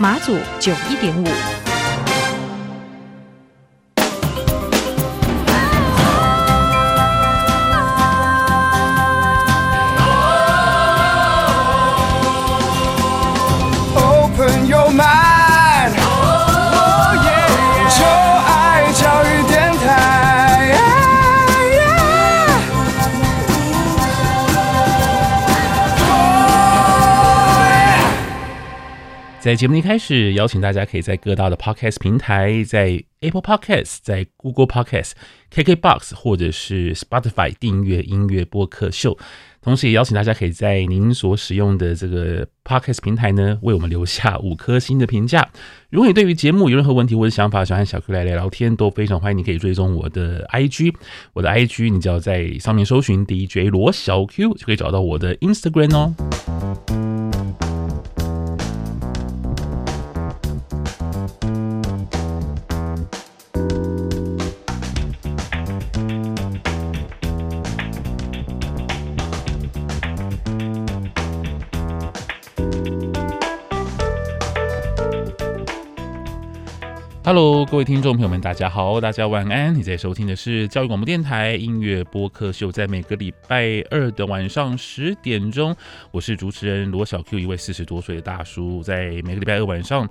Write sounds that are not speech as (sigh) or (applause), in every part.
马祖九一点五。在节目一开始，邀请大家可以在各大的 Podcast 平台，在 Apple Podcast、在 Google Podcast、KKBox 或者是 Spotify 订阅音乐播客秀。同时，也邀请大家可以在您所使用的这个 Podcast 平台呢，为我们留下五颗星的评价。如果你对于节目有任何问题或者想法，想和小 Q 来聊聊天，都非常欢迎。你可以追踪我的 IG，我的 IG 你只要在上面搜寻 DJ 罗小 Q，就可以找到我的 Instagram 哦。Hello，各位听众朋友们，大家好，大家晚安。你在收听的是教育广播电台音乐播客秀，在每个礼拜二的晚上十点钟，我是主持人罗小 Q，一位四十多岁的大叔。在每个礼拜二晚上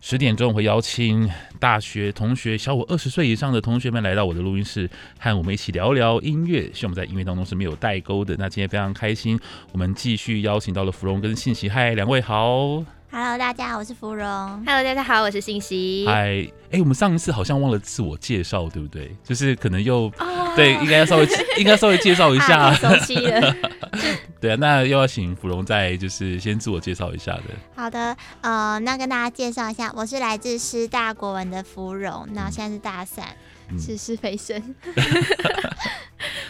十点钟，我会邀请大学同学，小我二十岁以上的同学们来到我的录音室，和我们一起聊聊音乐。希望我们在音乐当中是没有代沟的。那今天非常开心，我们继续邀请到了芙蓉跟信息。嗨，两位好。Hello，大家好，我是芙蓉。Hello，大家好，我是信息。嗨，哎，我们上一次好像忘了自我介绍，对不对？就是可能又、oh. (laughs) 对，应该要稍微 (laughs) 应该稍微介绍一下。啊、熟悉了。(laughs) 对啊，那又要请芙蓉再就是先自我介绍一下的。好的，呃，那跟大家介绍一下，我是来自师大国文的芙蓉，那现在是大三，是师非生。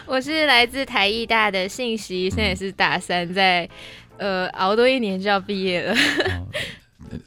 我是来自台艺大的信息，现在也是大三，在。呃，熬多一年就要毕业了。哦，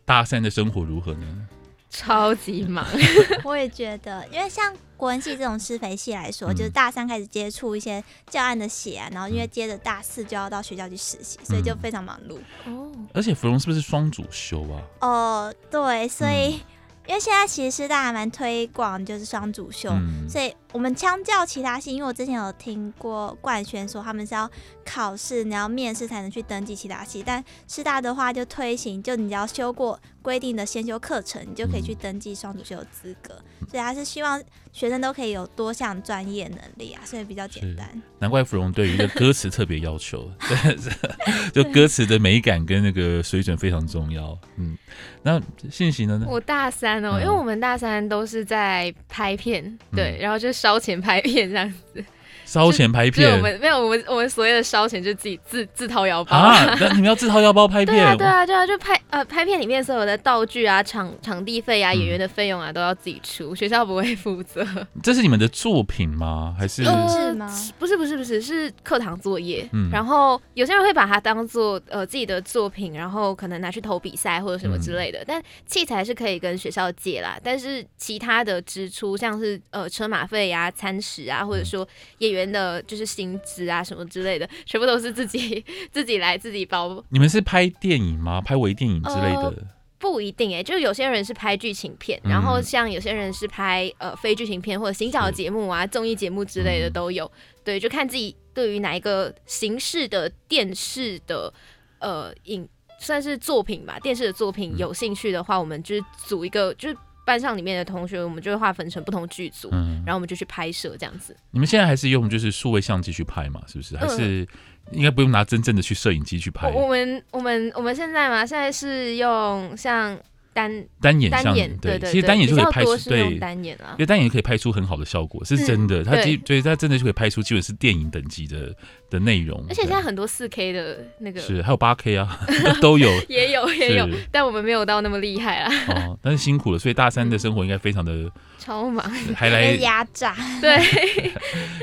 大三的生活如何呢？超级忙。(laughs) 我也觉得，因为像国文系这种师培系来说，嗯、就是大三开始接触一些教案的写啊，然后因为接着大四就要到学校去实习，所以就非常忙碌。哦、嗯，而且芙蓉是不是双主修啊？哦，对，所以。嗯因为现在其实师大还蛮推广，就是双主修，嗯、所以我们相较其他系，因为我之前有听过冠轩说他们是要考试，你要面试才能去登记其他系，但师大的话就推行，就你只要修过规定的先修课程，你就可以去登记双主修的资格，嗯、所以还是希望学生都可以有多项专业能力啊，所以比较简单。难怪芙蓉对于一个歌词特别要求，(laughs) (laughs) 就歌词的美感跟那个水准非常重要。嗯，那信息呢？我大三哦，嗯、因为我们大三都是在拍片，对，嗯、然后就烧钱拍片这样子。烧钱拍片，我们没有，我们我们所谓的烧钱就是自己自自掏腰包啊！(laughs) 那你们要自掏腰包拍片？对啊，对啊，对啊，就拍呃拍片里面所有的道具啊、场场地费啊、演员的费用啊都要自己出，学校不会负责。这是你们的作品吗？还是？是吗？不是不是不是，是课堂作业。嗯，然后有些人会把它当做呃自己的作品，然后可能拿去投比赛或者什么之类的。但器材是可以跟学校借啦，但是其他的支出像是呃车马费呀、餐食啊，或者说演员。的就是薪资啊什么之类的，全部都是自己自己来自己包。你们是拍电影吗？拍微电影之类的？呃、不一定哎、欸，就有些人是拍剧情片，嗯、然后像有些人是拍呃非剧情片或者行脚节目啊、综艺节目之类的都有。嗯、对，就看自己对于哪一个形式的电视的呃影算是作品吧，电视的作品有兴趣的话，嗯、我们就是组一个就是。班上里面的同学，我们就会划分成不同剧组，嗯、然后我们就去拍摄这样子。你们现在还是用就是数位相机去拍嘛？是不是？还是应该不用拿真正的去摄影机去拍？我们我们我们现在嘛，现在是用像。单单眼单眼对，其实单眼就可以拍出对单眼啊，因为单眼可以拍出很好的效果，是真的。它基对它真的就可以拍出基本是电影等级的的内容。而且现在很多四 K 的那个是还有八 K 啊，(laughs) 都有 (laughs) 也有也有，但我们没有到那么厉害啊。哦，但是辛苦了，所以大三的生活应该非常的、嗯、超忙，还来压榨。(laughs) 对，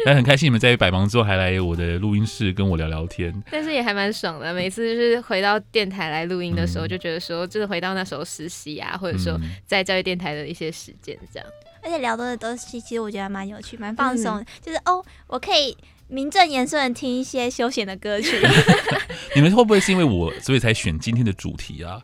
但很开心，你们在百忙之后还来我的录音室跟我聊聊天。但是也还蛮爽的，每次就是回到电台来录音的时候，嗯、就觉得说，就是回到那时候实习啊，或者说在教育电台的一些时间这样。而且聊的东西，其实我觉得蛮有趣，蛮放松、嗯。就是哦，我可以名正言顺的听一些休闲的歌曲。(laughs) 你们会不会是因为我，所以才选今天的主题啊？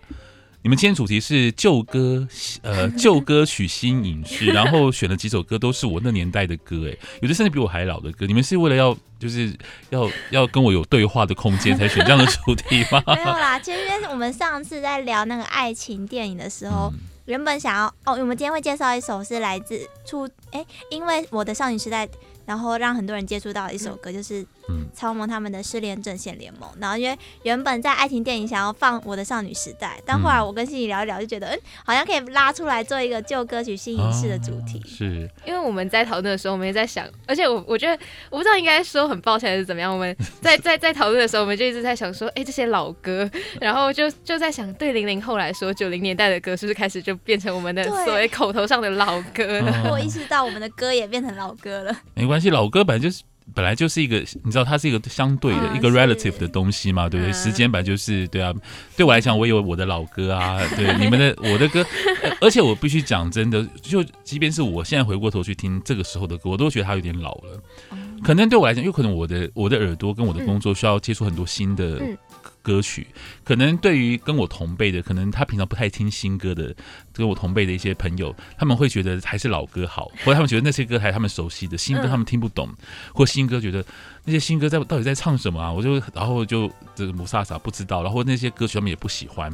你们今天主题是旧歌，呃，(laughs) 旧歌曲新影视，然后选了几首歌，都是我那年代的歌，哎，有的甚至比我还老的歌。你们是为了要，就是要要跟我有对话的空间，才选这样的主题吗？(laughs) 没有啦，其实我们上次在聊那个爱情电影的时候。嗯原本想要哦，我们今天会介绍一首是来自出哎，因为我的少女时代。然后让很多人接触到一首歌，就是超萌他们的《失恋阵线联盟》。然后因为原本在爱情电影想要放《我的少女时代》，但后来我跟心怡聊一聊，就觉得嗯，好像可以拉出来做一个旧歌曲新影视的主题。是，因为我们在讨论的时候，我们也在想，而且我我觉得我不知道应该说很抱歉还是怎么样。我们 (laughs) 在在在讨论的时候，我们就一直在想说，哎，这些老歌，然后就就在想，对零零后来说，九零年代的歌是不是开始就变成我们的所谓口头上的老歌了？我意识到我们的歌也变成老歌了。没关系。老歌本来就是本来就是一个，你知道它是一个相对的、嗯、一个 relative 的东西嘛，对不对？时间本来就是对啊。对我来讲，我也有我的老歌啊，对 (laughs) 你们的我的歌，而且我必须讲真的，就即便是我现在回过头去听这个时候的歌，我都觉得它有点老了。可能对我来讲，有可能我的我的耳朵跟我的工作需要接触很多新的。歌曲可能对于跟我同辈的，可能他平常不太听新歌的，跟我同辈的一些朋友，他们会觉得还是老歌好，或者他们觉得那些歌还是他们熟悉的，新歌他们听不懂，或新歌觉得。那些新歌在到底在唱什么啊？我就然后就这个雾煞煞不知道，然后那些歌曲他们也不喜欢。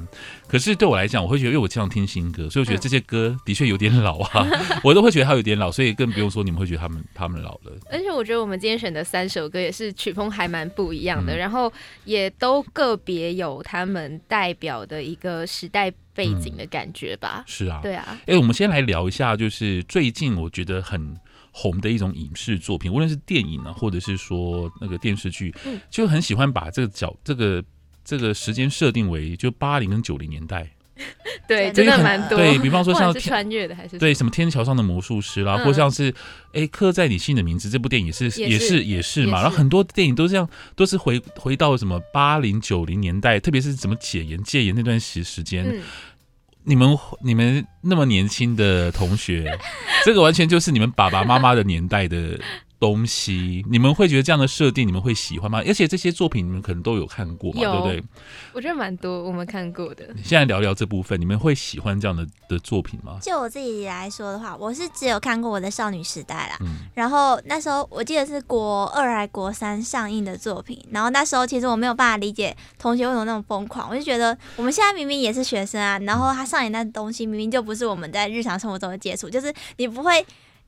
可是对我来讲，我会觉得，因为我经常听新歌，所以我觉得这些歌的确有点老啊，(laughs) 我都会觉得它有点老，所以更不用说你们会觉得他们他们老了。而且我觉得我们今天选的三首歌也是曲风还蛮不一样的，嗯、然后也都个别有他们代表的一个时代背景的感觉吧。嗯、是啊，对啊。哎，我们先来聊一下，就是最近我觉得很。红的一种影视作品，无论是电影啊，或者是说那个电视剧，就很喜欢把这个角、这个这个时间设定为就八零跟九零年代。(laughs) 对，真的蛮多。对，比方说像穿越的，还是对什么天桥上的魔术师啦，嗯、或像是哎刻在你心的名字这部电影也是也是也是嘛。然后很多电影都这样，都是回回到什么八零九零年代，特别是怎么解严戒严那段时时间。你们你们那么年轻的同学，这个完全就是你们爸爸妈妈的年代的。东西，你们会觉得这样的设定你们会喜欢吗？而且这些作品你们可能都有看过嘛，对不对？我觉得蛮多我们看过的。现在聊聊这部分，你们会喜欢这样的的作品吗？就我自己来说的话，我是只有看过我的少女时代啦。嗯。然后那时候我记得是国二还国三上映的作品，然后那时候其实我没有办法理解同学为什么那么疯狂，我就觉得我们现在明明也是学生啊，然后他上演那东西明明就不是我们在日常生活中的接触，就是你不会。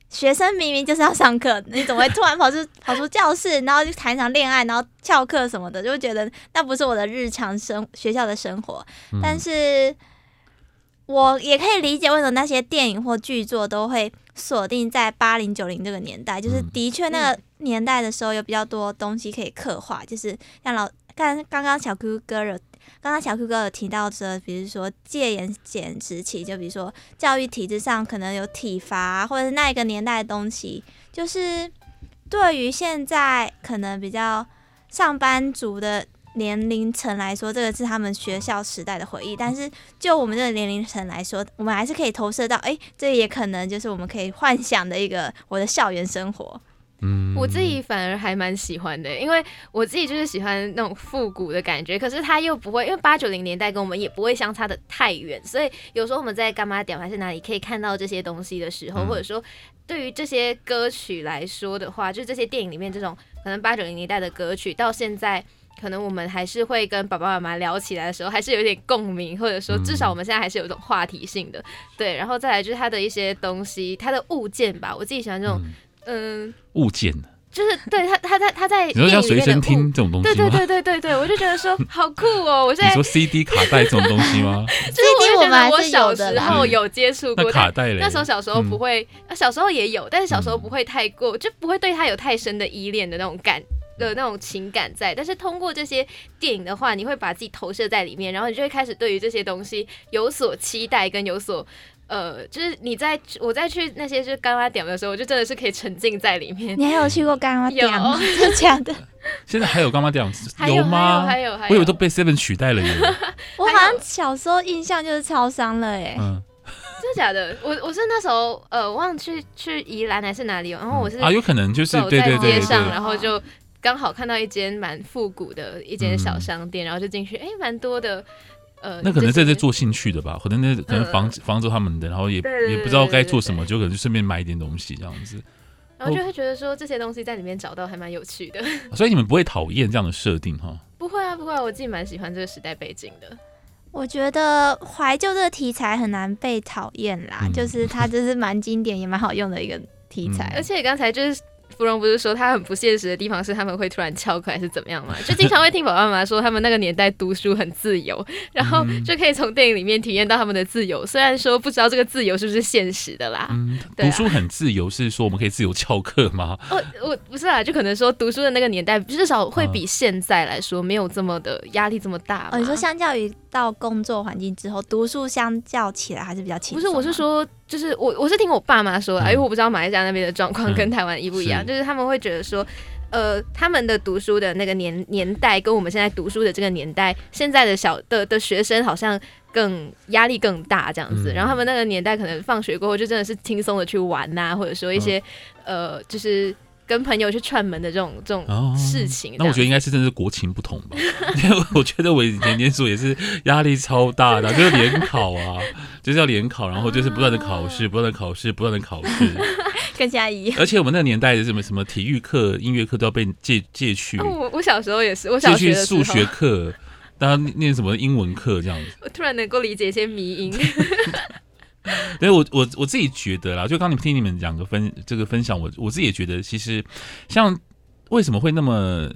学生明明就是要上课，你怎么会突然跑出跑出教室，然后就谈一场恋爱，然后翘课什么的，就会觉得那不是我的日常生学校的生活。嗯。但是，我也可以理解为什么那些电影或剧作都会锁定在八零九零这个年代，就是的确那个年代的时候有比较多东西可以刻画，就是像老刚刚刚小 Q 哥有。刚刚小 Q 哥有提到说，比如说戒严减时期，就比如说教育体制上可能有体罚，或者是那一个年代的东西，就是对于现在可能比较上班族的年龄层来说，这个是他们学校时代的回忆。但是就我们这个年龄层来说，我们还是可以投射到，哎，这也可能就是我们可以幻想的一个我的校园生活。嗯，我自己反而还蛮喜欢的，因为我自己就是喜欢那种复古的感觉。可是它又不会，因为八九零年代跟我们也不会相差的太远，所以有时候我们在干嘛点还是哪里可以看到这些东西的时候，或者说对于这些歌曲来说的话，就这些电影里面这种可能八九零年代的歌曲，到现在可能我们还是会跟爸爸妈妈聊起来的时候，还是有点共鸣，或者说至少我们现在还是有一种话题性的。对，然后再来就是它的一些东西，它的物件吧，我自己喜欢这种。嗯，物件就是对他，他在他在你说像随身听这种东西吗？对对对对对对，我就觉得说好酷哦！我现在 (laughs) 你说 CD 卡带这种东西吗？(laughs) CD 我们我小时候有接触过，那卡带？那时候小时候不会，小时候也有，但是小时候不会太过，就不会对他有太深的依恋的那种感的那种情感在。但是通过这些电影的话，你会把自己投射在里面，然后你就会开始对于这些东西有所期待跟有所。呃，就是你在我在去那些就是柑仔店的时候，我就真的是可以沉浸在里面。你还有去过干妈店吗？(laughs) 真的假的？(laughs) 现在还有干妈店有吗？还有还有，我以为都被 Seven 取代了耶。(laughs) 我好像小时候印象就是超商了耶。嗯，真的假的？我我是那时候呃，我忘了去去宜兰还是哪里，然后我是啊，有可能就是走在街上，然后就哦刚好看到一间蛮复古的一间小商店，然后就进去，哎，蛮多的。呃，那可能在这做兴趣的吧，可能那可能防防着他们的，然后也也不知道该做什么，就可能就顺便买一点东西这样子。然后就会觉得说这些东西在里面找到还蛮有趣的。(laughs) 所以你们不会讨厌这样的设定哈？(laughs) 不会啊，不会啊，我自己蛮喜欢这个时代背景的。我觉得怀旧这个题材很难被讨厌啦，嗯、就是它就是蛮经典也蛮好用的一个题材，而且刚才就是。芙蓉不是说他很不现实的地方是他们会突然翘课还是怎么样吗？(laughs) 就经常会听爸爸妈妈说他们那个年代读书很自由，(laughs) 然后就可以从电影里面体验到他们的自由。虽然说不知道这个自由是不是现实的啦。嗯，读书很自由是说我们可以自由翘课吗？(laughs) 哦，我不是啦，就可能说读书的那个年代至少会比现在来说没有这么的压力这么大。哦，你说相较于到工作环境之后，读书相较起来还是比较轻松。不是，我是说。就是我我是听我爸妈说的，因为我不知道马来西亚那边的状况 (laughs) 跟台湾一不一样。嗯、是就是他们会觉得说，呃，他们的读书的那个年年代跟我们现在读书的这个年代，现在的小的的学生好像更压力更大这样子。嗯、然后他们那个年代可能放学过后就真的是轻松的去玩呐、啊，或者说一些、嗯、呃，就是。跟朋友去串门的这种这种事情，哦，那我觉得应该是真的是国情不同吧。(laughs) 因为我觉得我以前念书也是压力超大的，就是联考啊，(laughs) 就是要联考，然后就是不断的考试，不断的考试，不断的考试，跟现在一样。而且我们那个年代的什么什么体育课、音乐课都要被借借去。我我小时候也是，我小学的数学课，大家念什么英文课这样子。我突然能够理解一些迷因。(laughs) (laughs) 所以我我我自己觉得啦，就刚你听你们两个分这个分享，我我自己也觉得，其实像为什么会那么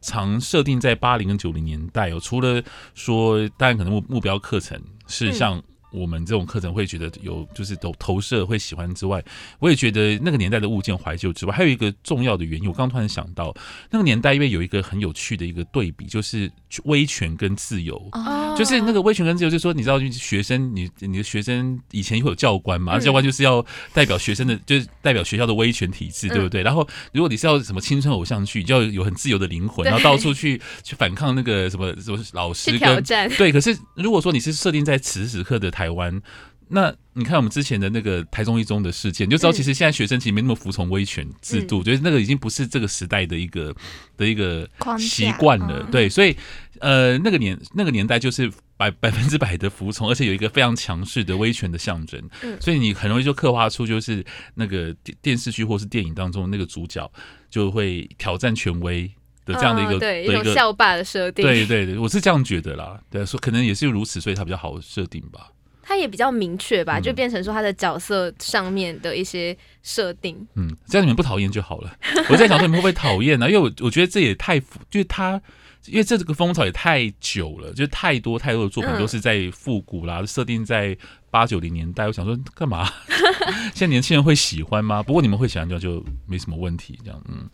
常设定在八零跟九零年代哦，除了说当然可能目目标课程是像。嗯我们这种课程会觉得有就是投投射会喜欢之外，我也觉得那个年代的物件怀旧之外，还有一个重要的原因，我刚刚突然想到，那个年代因为有一个很有趣的一个对比，就是威权跟自由，哦、就是那个威权跟自由，就是说你知道，学生你你的学生以前会有教官嘛，嗯、教官就是要代表学生的，就是代表学校的威权体制，对不对？嗯、然后如果你是要什么青春偶像剧，就要有很自由的灵魂，然后到处去去反抗那个什么什么老师跟挑战，对。可是如果说你是设定在此时此刻的。台湾，那你看我们之前的那个台中一中的事件，你就知道其实现在学生其实没那么服从威权制度，觉得、嗯、那个已经不是这个时代的一个的一个习惯了。对，所以呃，那个年那个年代就是百百分之百的服从，而且有一个非常强势的威权的象征。嗯、所以你很容易就刻画出就是那个电电视剧或是电影当中那个主角就会挑战权威的这样的一个、哦、对一种校霸的设定。对对对，我是这样觉得啦。对，说可能也是如此，所以它比较好设定吧。他也比较明确吧，就变成说他的角色上面的一些设定。嗯，这样你们不讨厌就好了。我在想说你们会不会讨厌呢？因为我我觉得这也太，就是他，因为这这个风潮也太久了，就是太多太多的作品都是在复古啦，设、嗯、定在八九零年代。我想说干嘛？(laughs) 现在年轻人会喜欢吗？不过你们会喜欢就就没什么问题。这样，嗯。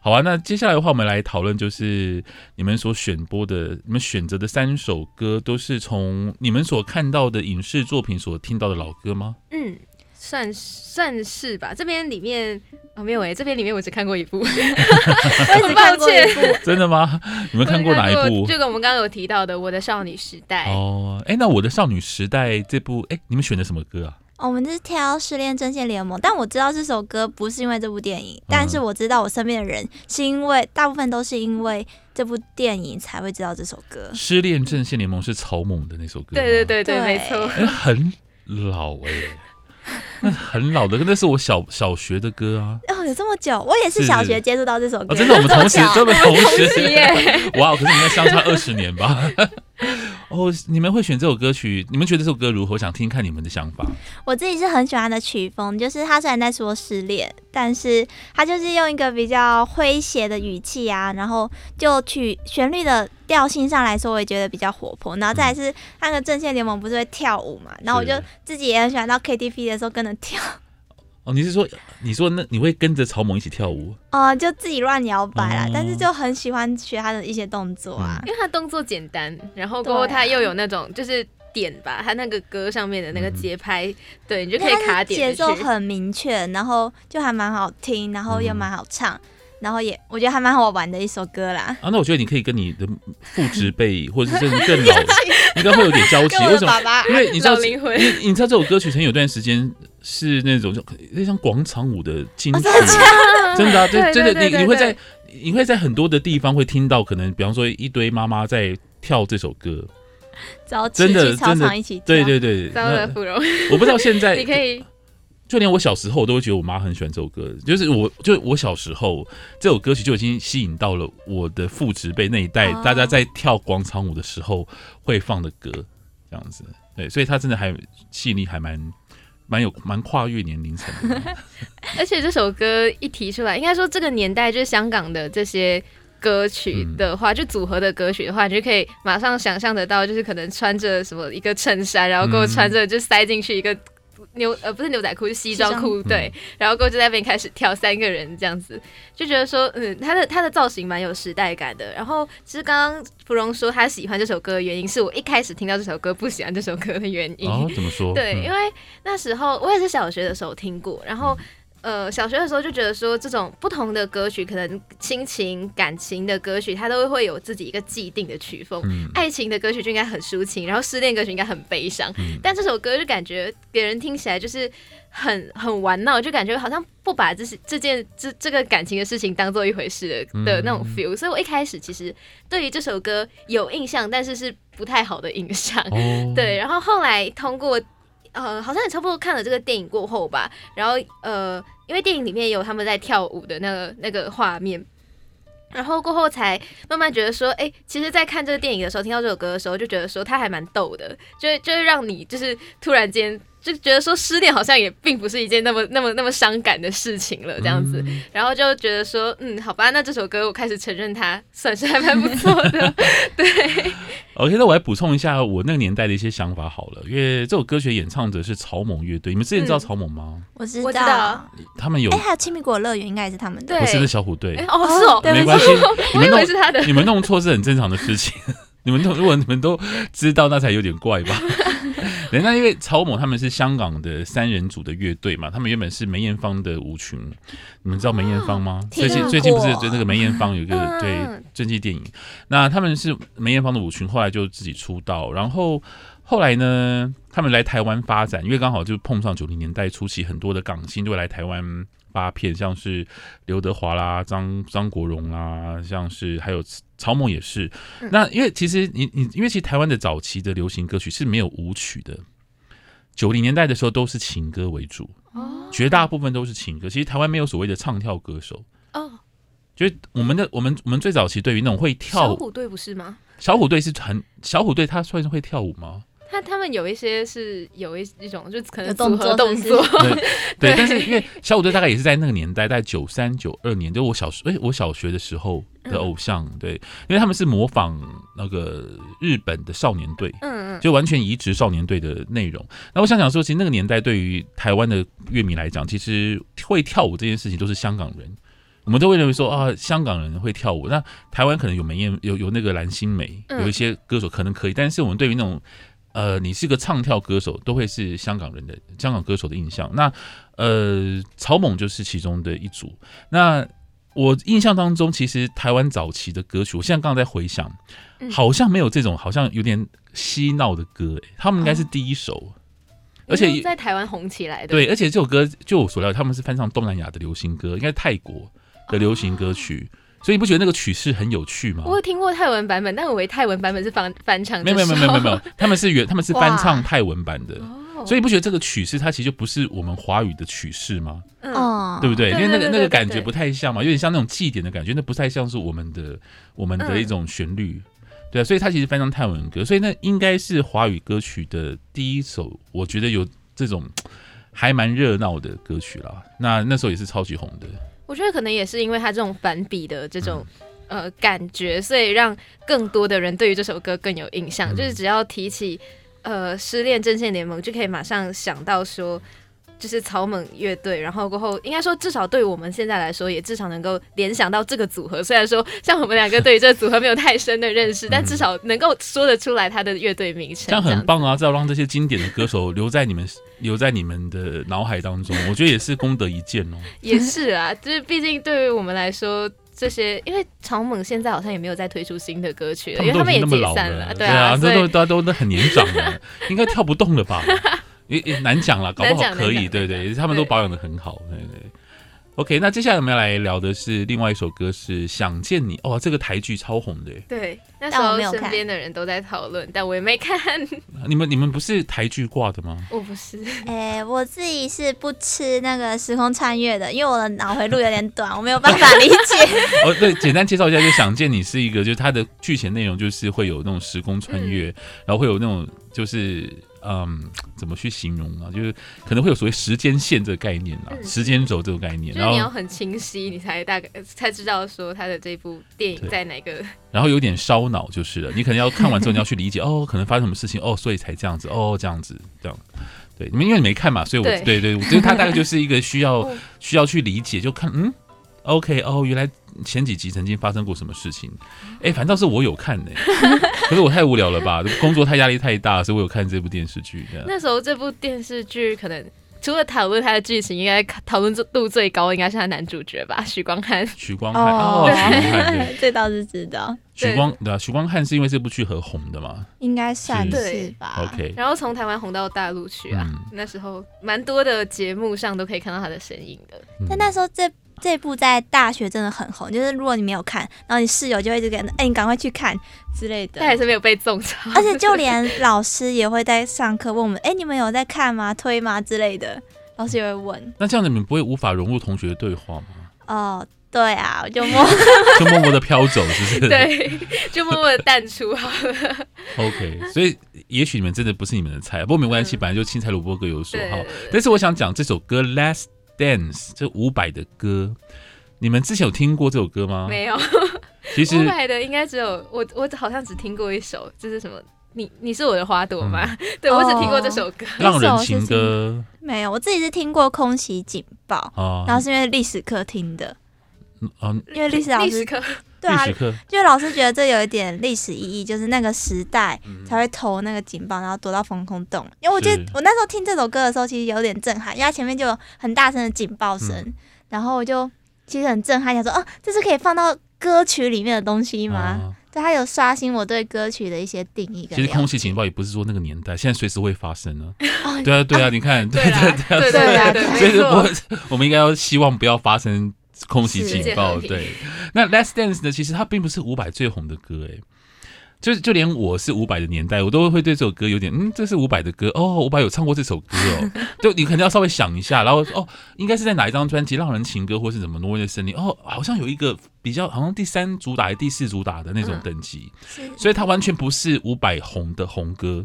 好啊，那接下来的话，我们来讨论，就是你们所选播的、你们选择的三首歌，都是从你们所看到的影视作品所听到的老歌吗？嗯，算算是吧。这边里面啊、哦，没有哎、欸，这边里面我只看过一部，(laughs) 我只看过一部，真的吗？你们看过哪一部？就跟我们刚刚有提到的《我的少女时代》哦。哎，那《我的少女时代》这部，哎，你们选的什么歌啊？我们是挑《失恋阵线联盟》，但我知道这首歌不是因为这部电影，嗯、但是我知道我身边的人是因为大部分都是因为这部电影才会知道这首歌。《失恋阵线联盟》是草蜢的那首歌，对对对对，没错，很老哎、欸。(laughs) 那很老的，那是我小小学的歌啊！哦，有这么久，我也是小学接触到这首歌。哦、真的，我们同学，(laughs) 真的同学耶！(laughs) 哇，可是应该相差二十年吧？哦，你们会选这首歌曲？你们觉得这首歌如何？我想听看你们的想法。我自己是很喜欢的曲风，就是他虽然在说失恋，但是他就是用一个比较诙谐的语气啊，然后就曲旋律的调性上来说，我也觉得比较活泼。然后再来是那个阵线联盟不是会跳舞嘛？然后我就自己也很喜欢到 KTV 的时候跟着跳。哦，你是说你说那你会跟着草蜢一起跳舞？哦、呃，就自己乱摇摆啦，哦、但是就很喜欢学他的一些动作啊，嗯、因为他动作简单，然后过后他又有那种就是点吧，他那个歌上面的那个节拍，嗯、对你就可以卡点。节奏很明确，然后就还蛮好听，然后又蛮好唱。嗯然后也，我觉得还蛮好玩的一首歌啦。啊，那我觉得你可以跟你的父执辈，或者是甚至更老，(laughs) (laughs) 应该会有点交集。为什么？因为你知道，因为你知道这首歌曲曾有段时间是那种就那像广场舞的金曲，(laughs) 真的啊，对，真的，你你会在你会在很多的地方会听到，可能比方说一堆妈妈在跳这首歌，真的真的，对对对，糟了，芙蓉，我不知道现在你可以。就连我小时候，我都会觉得我妈很喜欢这首歌。就是我，就我小时候，这首歌曲就已经吸引到了我的父执辈那一代，大家在跳广场舞的时候会放的歌，这样子。对，所以它真的还吸引力还蛮蛮有蛮跨越年龄层的。(laughs) 而且这首歌一提出来，应该说这个年代就是香港的这些歌曲的话，就组合的歌曲的话，你就可以马上想象得到，就是可能穿着什么一个衬衫，然后给我穿着就塞进去一个。牛呃不是牛仔裤是西装裤对，然后过就在那边开始跳三个人这样子，就觉得说嗯他的他的造型蛮有时代感的。然后其实刚刚芙蓉说他喜欢这首歌的原因，是我一开始听到这首歌不喜欢这首歌的原因。哦，怎么说？对，嗯、因为那时候我也是小学的时候听过，然后。呃，小学的时候就觉得说，这种不同的歌曲，可能亲情、感情的歌曲，它都会有自己一个既定的曲风。嗯、爱情的歌曲就应该很抒情，然后失恋歌曲应该很悲伤。嗯、但这首歌就感觉给人听起来就是很很玩闹，就感觉好像不把这是这件这这个感情的事情当做一回事的的那种 feel。嗯、所以我一开始其实对于这首歌有印象，但是是不太好的印象。哦、(laughs) 对，然后后来通过。呃，好像也差不多看了这个电影过后吧，然后呃，因为电影里面有他们在跳舞的那个那个画面，然后过后才慢慢觉得说，哎，其实，在看这个电影的时候，听到这首歌的时候，就觉得说他还蛮逗的，就就是让你就是突然间。就觉得说失恋好像也并不是一件那么那么那么伤感的事情了，这样子，嗯、然后就觉得说，嗯，好吧，那这首歌我开始承认它算是还蛮不错的，(laughs) 对。OK，那我来补充一下我那个年代的一些想法好了，因为这首歌曲演唱者是草蜢乐队，你们之前知道草蜢吗？嗯、我知道，他们有，哎，还有青苹果乐园应该也是他们的，不是是小虎队，哦，是哦，没关系，(laughs) 我以为是他的，你们弄错是很正常的事情。(laughs) 你们都如果你们都知道，那才有点怪吧？对，那因为曹某他们是香港的三人组的乐队嘛，他们原本是梅艳芳的舞群，你们知道梅艳芳吗？最近最近不是对那个梅艳芳有一个对传记电影，那他们是梅艳芳的舞群，后来就自己出道，然后后来呢，他们来台湾发展，因为刚好就碰上九零年代初期，很多的港星都会来台湾。发片，像是刘德华啦、张张国荣啦，像是还有曹猛也是。嗯、那因为其实你你因为其实台湾的早期的流行歌曲是没有舞曲的，九零年代的时候都是情歌为主，哦、绝大部分都是情歌。其实台湾没有所谓的唱跳歌手哦，就是我们的我们我们最早期对于那种会跳小虎队不是吗？小虎队是很小虎队，他算是会跳舞吗？他他们有一些是有一一种就可能组合动作，对，(laughs) 但是因为小虎队大概也是在那个年代，在九三九二年，就我小学哎，我小学的时候的偶像，对，因为他们是模仿那个日本的少年队，嗯嗯，就完全移植少年队的内容。那我想想说，其实那个年代对于台湾的乐迷来讲，其实会跳舞这件事情都是香港人，我们都会认为说啊，香港人会跳舞。那台湾可能有梅艳有有那个蓝心湄，有一些歌手可能可以，但是我们对于那种。呃，你是个唱跳歌手，都会是香港人的香港歌手的印象。那呃，草蜢就是其中的一组。那我印象当中，其实台湾早期的歌曲，我现在刚刚在回想，好像没有这种好像有点嬉闹的歌，欸，他们应该是第一首，哦，而且在台湾红起来的。对，而且这首歌就我所料，他们是翻唱东南亚的流行歌，应该是泰国的流行歌曲。哦所以你不觉得那个曲式很有趣吗？我有听过泰文版本，但我以为泰文版本是翻翻唱。没有没有没有没有没有，(laughs) 他们是原他们是翻唱泰文版的。所以你不觉得这个曲式它其实就不是我们华语的曲式吗？嗯，对不对？因为那个那个感觉不太像嘛，有点像那种祭典的感觉，那不太像是我们的我们的一种旋律。嗯、对啊，所以它其实翻唱泰文歌，所以那应该是华语歌曲的第一首，我觉得有这种还蛮热闹的歌曲啦。那那时候也是超级红的。我觉得可能也是因为他这种反比的这种呃感觉，所以让更多的人对于这首歌更有印象。就是只要提起呃失恋阵线联盟，就可以马上想到说，就是草蜢乐队，然后过后应该说至少对我们现在来说，也至少能够联想到这个组合。虽然说像我们两个对于这个组合没有太深的认识，(laughs) 但至少能够说得出来他的乐队名称。这样很棒啊！至少让这些经典的歌手留在你们 (laughs) 留在你们的脑海当中，我觉得也是功德一件哦。(laughs) 也是啊，就是毕竟对于我们来说，这些因为草蜢现在好像也没有再推出新的歌曲了，因为他们也解散了。对啊，这都大家都都很年长了，应该跳不动了吧？也也难讲了，(laughs) 搞不好可以，对对，他们都保养的很好，对对，对。OK，那接下来我们要来聊的是另外一首歌，是《想见你》哦，这个台剧超红的。对，那时候身边的人都在讨论，但我也没看。(laughs) 你们你们不是台剧挂的吗？我不是，哎、欸，我自己是不吃那个时空穿越的，因为我的脑回路有点短，我没有办法理解。(laughs) 哦，对，简单介绍一下，就《想见你》是一个，就是它的剧情内容就是会有那种时空穿越，嗯、然后会有那种就是。嗯，怎么去形容啊？就是可能会有所谓时间线这个概念啊，嗯、时间轴这个概念，然后你要很清晰，你才大概才知道说他的这部电影在哪个。然后有点烧脑就是了，你可能要看完之后你要去理解 (laughs) 哦，可能发生什么事情哦，所以才这样子哦，这样子这样。对，你们因为你没看嘛，所以我对对，对，我觉得他大概就是一个需要 (laughs) 需要去理解，就看嗯，OK 哦，原来。前几集曾经发生过什么事情？哎、欸，反倒是我有看呢、欸，可是我太无聊了吧？工作太压力太大，所以我有看这部电视剧。那时候这部电视剧可能除了讨论它的剧情，应该讨论度最高应该是他男主角吧？许光汉。许光汉哦，许光汉，(laughs) 这倒是知道。许光对啊，许光汉是因为这部剧而红的嘛？应该算是吧。OK，然后从台湾红到大陆去啊，嗯、那时候蛮多的节目上都可以看到他的身影的。嗯、但那时候这。这部在大学真的很红，就是如果你没有看，然后你室友就会一直跟哎、欸，你赶快去看之类的。但还是没有被种草，而且就连老师也会在上课问我们，哎、欸，你们有在看吗？推吗？之类的，老师也会问。那这样你们不会无法融入同学的对话吗？哦，对啊，我就默 (laughs) 就默默的飘走，是不是？(laughs) 对，就默默的淡出好了。OK，所以也许你们真的不是你们的菜，不过没关系，本来就青菜萝卜各有所好。但是我想讲这首歌《Last》。Dance 这伍佰的歌，你们之前有听过这首歌吗？没有。其实伍佰的应该只有我，我好像只听过一首，这是什么？你你是我的花朵吗？嗯、对，我只听过这首歌，哦《浪人情歌》。没有，我自己是听过《空袭警报》哦，然后是因为历史课听的。嗯，因为历史老师课。对啊，就老师觉得这有一点历史意义，就是那个时代才会投那个警报，然后躲到防空洞。因为我觉得我那时候听这首歌的时候，其实有点震撼，因为它前面就有很大声的警报声，嗯、然后我就其实很震撼，想说哦，这是可以放到歌曲里面的东西吗？啊、对，它有刷新我对歌曲的一些定义。其实空气警报也不是说那个年代，现在随时会发生呢。(laughs) 对啊，对啊，你看，对对对对啊，所以我我们应该要希望不要发生。空袭警报，对。那《Last Dance》呢？其实它并不是伍佰最红的歌，哎，就就连我是伍佰的年代，我都会对这首歌有点，嗯，这是伍佰的歌哦，伍佰有唱过这首歌哦。就你肯定要稍微想一下，然后哦，应该是在哪一张专辑，《浪人情歌》或是什么《挪威的森林》哦，好像有一个比较，好像第三主打还是第四主打的那种等级，所以它完全不是伍佰红的红歌，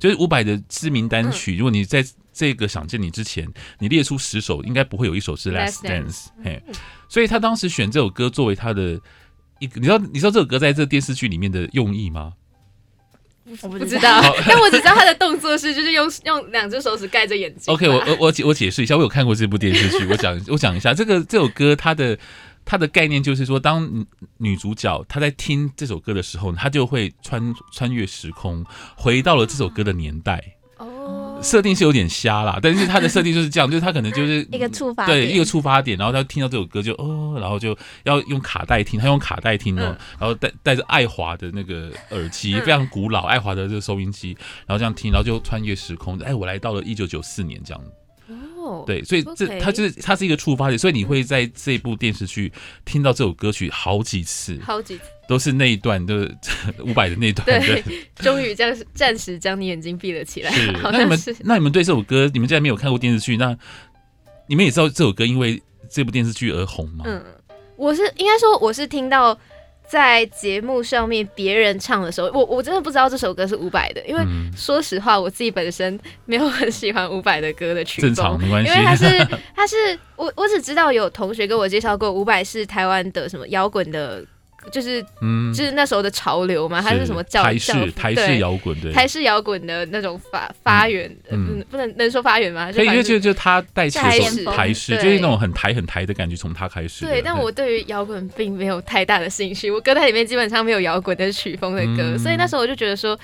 就是伍佰的知名单曲。如果你在这个想见你之前，你列出十首，应该不会有一首是《Last Dance》。嘿，所以他当时选这首歌作为他的一个，你知道你知道这首歌在这电视剧里面的用意吗？我不知道，但我只知道他的动作是就是用用两只手指盖着眼睛。OK，我我我解我解释一下，我有看过这部电视剧，我讲我讲一下这个这首歌它的它的概念就是说，当女主角她在听这首歌的时候，她就会穿穿越时空，回到了这首歌的年代。设定是有点瞎啦，但是他的设定就是这样，(laughs) 就是他可能就是一个触发对一个触发点，然后他听到这首歌就哦，然后就要用卡带听，他用卡带听哦，然后带带着爱华的那个耳机，非常古老爱华的这个收音机，然后这样听，然后就穿越时空，哎，我来到了一九九四年这样。哦，对，所以这它就是它是一个触发点，所以你会在这部电视剧听到这首歌曲好几次，好几次都是那一段，就是伍佰的那段。对，终于将暂时将你眼睛闭了起来。是，那你们那你们对这首歌，你们既然没有看过电视剧，那你们也知道这首歌因为这部电视剧而红吗？嗯，我是应该说我是听到。在节目上面别人唱的时候，我我真的不知道这首歌是伍佰的，因为说实话，我自己本身没有很喜欢伍佰的歌的曲风，正常没关系，因为他是 (laughs) 他是我我只知道有同学跟我介绍过伍佰是台湾的什么摇滚的就是嗯，就是那时候的潮流嘛，它是什么叫台式台式摇滚对，台式摇滚的那种发发源，嗯，不能能说发源吗？可以，因为就就他带起台式台式，就是那种很台很台的感觉，从他开始。对，但我对于摇滚并没有太大的兴趣，我歌单里面基本上没有摇滚的曲风的歌，所以那时候我就觉得说，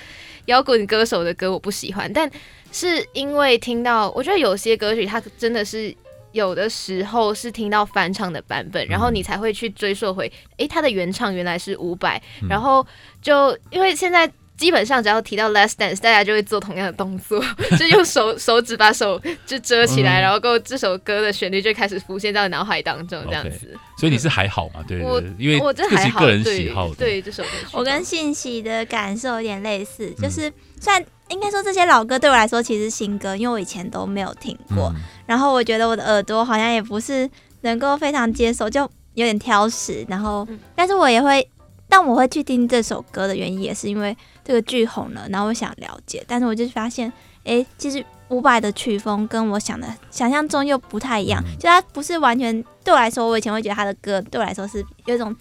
摇滚歌手的歌我不喜欢。但是因为听到，我觉得有些歌曲它真的是。有的时候是听到翻唱的版本，然后你才会去追溯回，诶，他的原唱原来是伍佰，然后就因为现在基本上只要提到 Last Dance，大家就会做同样的动作，(laughs) 就用手手指把手就遮起来，然后够这首歌的旋律就开始浮现在脑海当中，这样子。所以你是还好嘛？对，我因为我这还好，个人喜好，对这首歌，我跟信息的感受有点类似，就是虽然。应该说这些老歌对我来说其实新歌，因为我以前都没有听过。嗯、然后我觉得我的耳朵好像也不是能够非常接受，就有点挑食。然后，但是我也会，但我会去听这首歌的原因也是因为这个剧红了，然后我想了解。但是我就发现，哎，其实伍佰的曲风跟我想的想象中又不太一样，就他不是完全对我来说，我以前会觉得他的歌对我来说是有一种。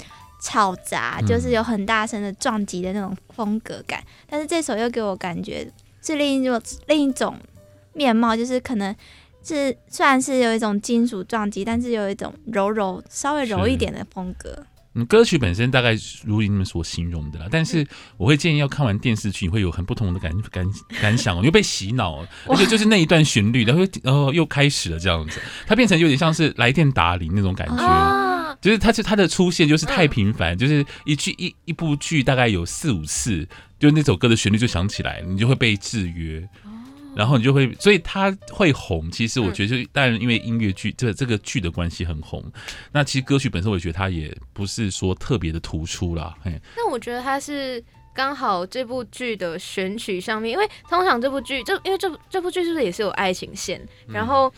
嘈杂，就是有很大声的撞击的那种风格感，嗯、但是这首又给我感觉是另一种另一种面貌，就是可能是虽然是有一种金属撞击，但是有一种柔柔稍微柔一点的风格。嗯，歌曲本身大概如你们所形容的啦，但是我会建议要看完电视剧，你会有很不同的感感感想哦，你会被洗脑，而且就是那一段旋律，然后然后又开始了这样子，它变成有点像是来电打铃那种感觉。哦就是他，就他的出现就是太频繁，嗯、就是一句一一部剧大概有四五次，就那首歌的旋律就响起来，你就会被制约，哦、然后你就会，所以他会红。其实我觉得，就当然因为音乐剧这这个剧的关系很红。那其实歌曲本身，我觉得它也不是说特别的突出啦。嘿，那我觉得它是刚好这部剧的选曲上面，因为通常这部剧，这因为这这部剧是不是也是有爱情线？然后、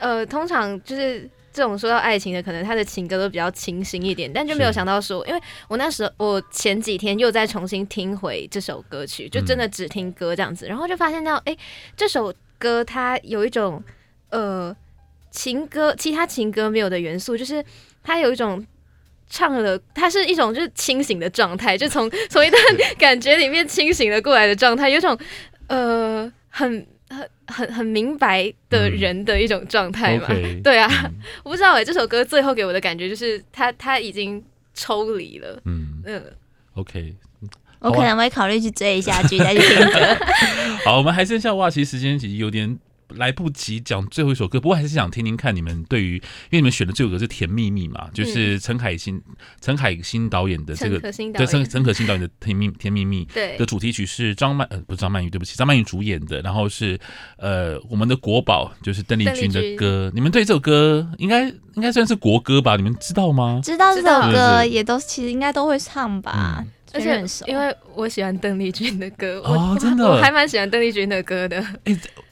嗯、呃，通常就是。这种说到爱情的，可能他的情歌都比较清新一点，但就没有想到说，因为我那时候我前几天又再重新听回这首歌曲，就真的只听歌这样子，然后就发现到，哎，这首歌它有一种呃情歌，其他情歌没有的元素，就是它有一种唱了，它是一种就是清醒的状态，就从从一段感觉里面清醒了过来的状态，有种呃很。很很很明白的人的一种状态嘛，嗯 okay, (laughs) 对啊，嗯、我不知道哎、欸，这首歌最后给我的感觉就是他他已经抽离了，嗯。嗯，OK，我可能会考虑去追一下剧再去听歌。(laughs) 好，我们还剩下哇，其实时间其实有点。来不及讲最后一首歌，不过还是想听听看你们对于，因为你们选的这首歌是《甜蜜蜜》嘛，就是陈凯欣陈凯欣导演的这个，对陈陈可辛导演的《甜蜜甜蜜蜜 (laughs)》的主题曲是张曼呃不是张曼玉，对不起，张曼玉主演的，然后是呃我们的国宝就是邓丽君的歌，你们对这首歌应该应该算是国歌吧？你们知道吗？知道这首歌也都其实应该都会唱吧，而且因为我喜欢邓丽君的歌，哦真的，我还蛮喜欢邓丽君的歌的。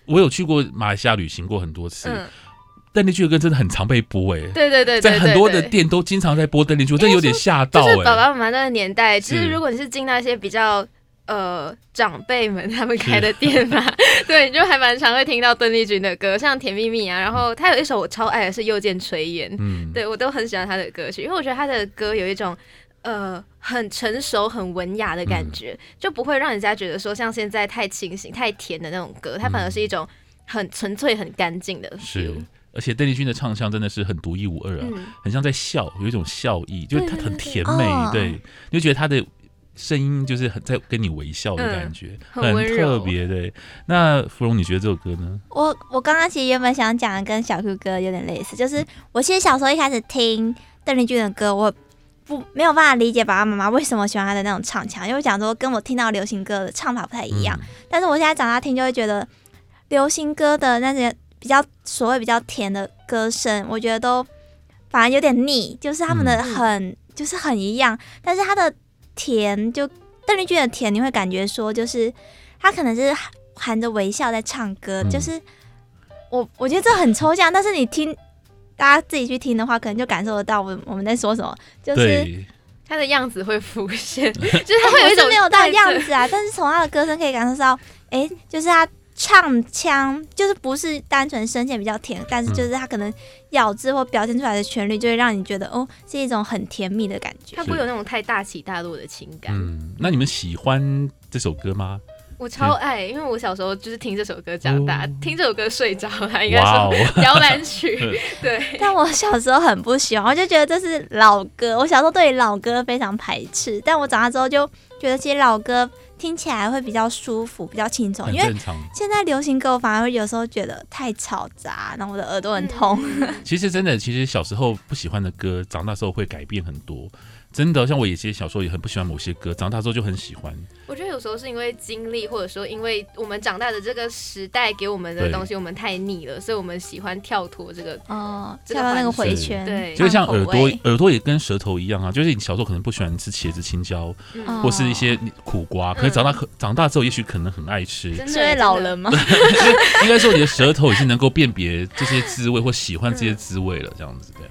我有去过马来西亚旅行过很多次，邓丽君的歌真的很常被播哎，对对对，在很多的店都经常在播邓丽君，真的有点吓到哎。爸爸妈妈那个年代，其实如果你是进那些比较呃长辈们他们开的店嘛，(laughs) 对，你就还蛮常会听到邓丽君的歌，像《甜蜜蜜》啊，然后她有一首我超爱的是《又见炊烟》，嗯，对我都很喜欢她的歌曲，因为我觉得她的歌有一种。呃，很成熟、很文雅的感觉，嗯、就不会让人家觉得说像现在太清醒、太甜的那种歌，它反而是一种很纯粹、很干净的。是，而且邓丽君的唱腔真的是很独一无二啊，嗯、很像在笑，有一种笑意，就是她很甜美，对，对，对，你就觉得她的声音就是很在跟你微笑的感觉，嗯、很特别。对，那芙蓉，你觉得这首歌呢？我我刚刚其实原本想讲的跟小 Q 哥有点类似，就是我其实小时候一开始听邓丽君的歌，我。不没有办法理解爸爸妈妈为什么喜欢他的那种唱腔，因为讲说跟我听到流行歌的唱法不太一样。嗯、但是我现在长大听就会觉得，流行歌的那些比较所谓比较甜的歌声，我觉得都反而有点腻，就是他们的很、嗯、就是很一样。但是他的甜，就邓丽君的甜，你会感觉说就是他可能是含着微笑在唱歌，嗯、就是我我觉得这很抽象，但是你听。大家自己去听的话，可能就感受得到我我们在说什么，就是他的样子会浮现，(laughs) 就是他会有一种没有到样子啊，但是从他的歌声可以感受到，哎、欸，就是他唱腔就是不是单纯声线比较甜，但是就是他可能咬字或表现出来的旋律，就会让你觉得哦，是一种很甜蜜的感觉。他不会有那种太大起大落的情感。嗯，那你们喜欢这首歌吗？我超爱，因为我小时候就是听这首歌长大，哦、听这首歌睡着了，应该是摇篮曲。(laughs) 对，但我小时候很不喜欢，我就觉得这是老歌。我小时候对老歌非常排斥，但我长大之后就觉得其实老歌听起来会比较舒服，比较轻松。因为现在流行歌我反而会有时候觉得太嘈杂，然后我的耳朵很痛。嗯、(laughs) 其实真的，其实小时候不喜欢的歌，长大之后会改变很多。真的，像我以前小时候也很不喜欢某些歌，长大之后就很喜欢。我觉得有时候是因为经历，或者说因为我们长大的这个时代给我们的东西，我们太腻了，所以我们喜欢跳脱这个哦，跳到那个回圈。对，就像耳朵，耳朵也跟舌头一样啊。就是你小时候可能不喜欢吃茄子、青椒，嗯、或是一些苦瓜，可是长大可、嗯、长大之后，也许可能很爱吃。是因为老了吗？(laughs) 应该说你的舌头已经能够辨别这些滋味，或喜欢这些滋味了，这样子对。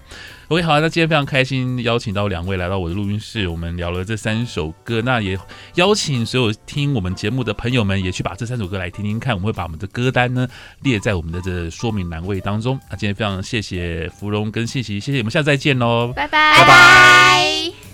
OK，好，那今天非常开心邀请到两位来到我的录音室，我们聊了这三首歌，那也邀请所有听我们节目的朋友们也去把这三首歌来听听看，我们会把我们的歌单呢列在我们的这说明栏位当中。那今天非常谢谢芙蓉跟谢谢，谢谢，我们下次再见喽，拜拜，拜拜。